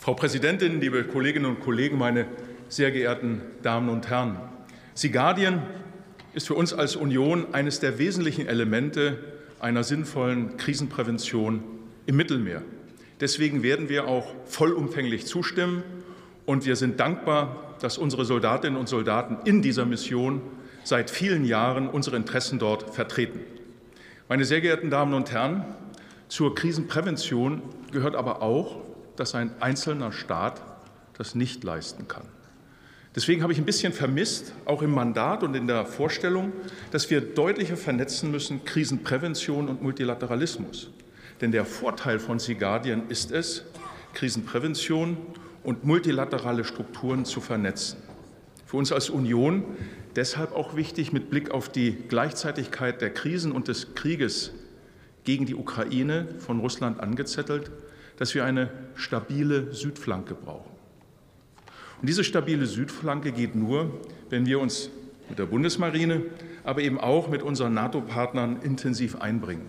Frau Präsidentin, liebe Kolleginnen und Kollegen, meine sehr geehrten Damen und Herren! Sea Guardian ist für uns als Union eines der wesentlichen Elemente einer sinnvollen Krisenprävention im Mittelmeer. Deswegen werden wir auch vollumfänglich zustimmen. Und wir sind dankbar, dass unsere Soldatinnen und Soldaten in dieser Mission seit vielen Jahren unsere Interessen dort vertreten. Meine sehr geehrten Damen und Herren, zur Krisenprävention gehört aber auch, dass ein einzelner Staat das nicht leisten kann. Deswegen habe ich ein bisschen vermisst, auch im Mandat und in der Vorstellung, dass wir deutlicher vernetzen müssen Krisenprävention und Multilateralismus. Denn der Vorteil von Sea ist es, Krisenprävention und multilaterale Strukturen zu vernetzen. Für uns als Union deshalb auch wichtig mit Blick auf die Gleichzeitigkeit der Krisen und des Krieges gegen die Ukraine von Russland angezettelt, dass wir eine stabile Südflanke brauchen. Und diese stabile Südflanke geht nur, wenn wir uns mit der Bundesmarine, aber eben auch mit unseren NATO-Partnern intensiv einbringen.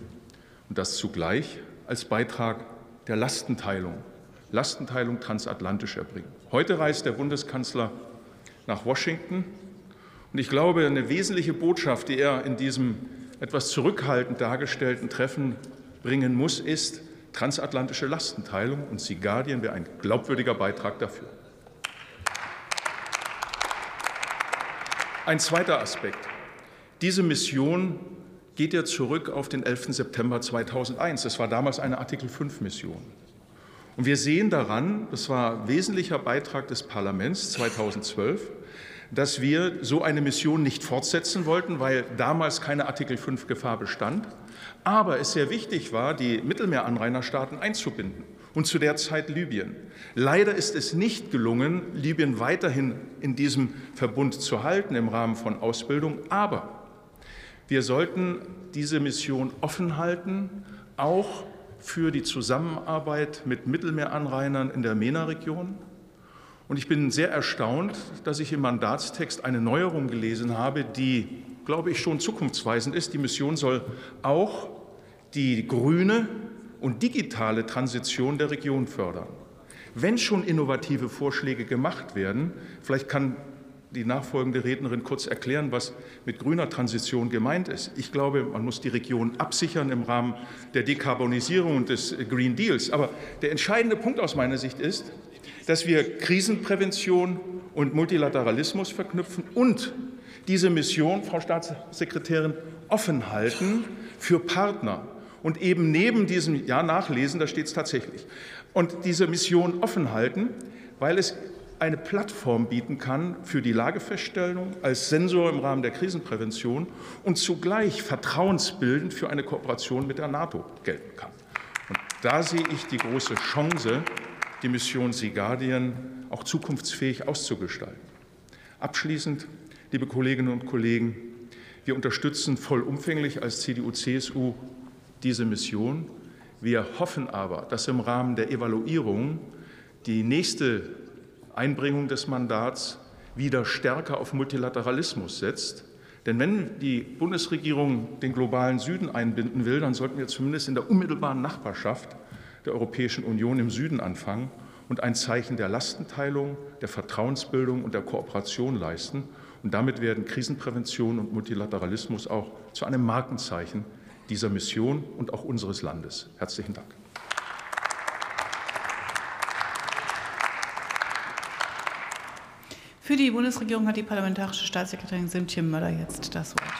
Und das zugleich als Beitrag der Lastenteilung, Lastenteilung transatlantisch erbringen. Heute reist der Bundeskanzler nach Washington. Und ich glaube, eine wesentliche Botschaft, die er in diesem etwas zurückhaltend dargestellten Treffen bringen muss, ist transatlantische Lastenteilung. Und Sea Guardian wäre ein glaubwürdiger Beitrag dafür. Ein zweiter Aspekt. Diese Mission geht ja zurück auf den 11. September 2001. Das war damals eine Artikel 5-Mission. Und wir sehen daran, das war ein wesentlicher Beitrag des Parlaments 2012, dass wir so eine Mission nicht fortsetzen wollten, weil damals keine Artikel 5 Gefahr bestand, aber es sehr wichtig war, die Mittelmeeranrainerstaaten einzubinden und zu der Zeit Libyen. Leider ist es nicht gelungen, Libyen weiterhin in diesem Verbund zu halten im Rahmen von Ausbildung, aber wir sollten diese Mission offen halten, auch für die Zusammenarbeit mit Mittelmeeranrainern in der MENA-Region. Und ich bin sehr erstaunt, dass ich im Mandatstext eine Neuerung gelesen habe, die, glaube ich, schon zukunftsweisend ist. Die Mission soll auch die grüne und digitale Transition der Region fördern. Wenn schon innovative Vorschläge gemacht werden, vielleicht kann die nachfolgende Rednerin kurz erklären, was mit grüner Transition gemeint ist. Ich glaube, man muss die Region absichern im Rahmen der Dekarbonisierung und des Green Deals. Aber der entscheidende Punkt aus meiner Sicht ist, dass wir Krisenprävention und Multilateralismus verknüpfen und diese Mission, Frau Staatssekretärin, offen halten für Partner. Und eben neben diesem, ja, nachlesen, da steht es tatsächlich, und diese Mission offen halten, weil es eine Plattform bieten kann für die Lagefeststellung als Sensor im Rahmen der Krisenprävention und zugleich vertrauensbildend für eine Kooperation mit der NATO gelten kann. Und da sehe ich die große Chance, die Mission Sea Guardian auch zukunftsfähig auszugestalten. Abschließend, liebe Kolleginnen und Kollegen, wir unterstützen vollumfänglich als CDU-CSU diese Mission. Wir hoffen aber, dass im Rahmen der Evaluierung die nächste Einbringung des Mandats wieder stärker auf Multilateralismus setzt. Denn wenn die Bundesregierung den globalen Süden einbinden will, dann sollten wir zumindest in der unmittelbaren Nachbarschaft der Europäischen Union im Süden anfangen und ein Zeichen der Lastenteilung, der Vertrauensbildung und der Kooperation leisten. Und damit werden Krisenprävention und Multilateralismus auch zu einem Markenzeichen dieser Mission und auch unseres Landes. Herzlichen Dank. Für die Bundesregierung hat die parlamentarische Staatssekretärin Simtje Möller jetzt das Wort.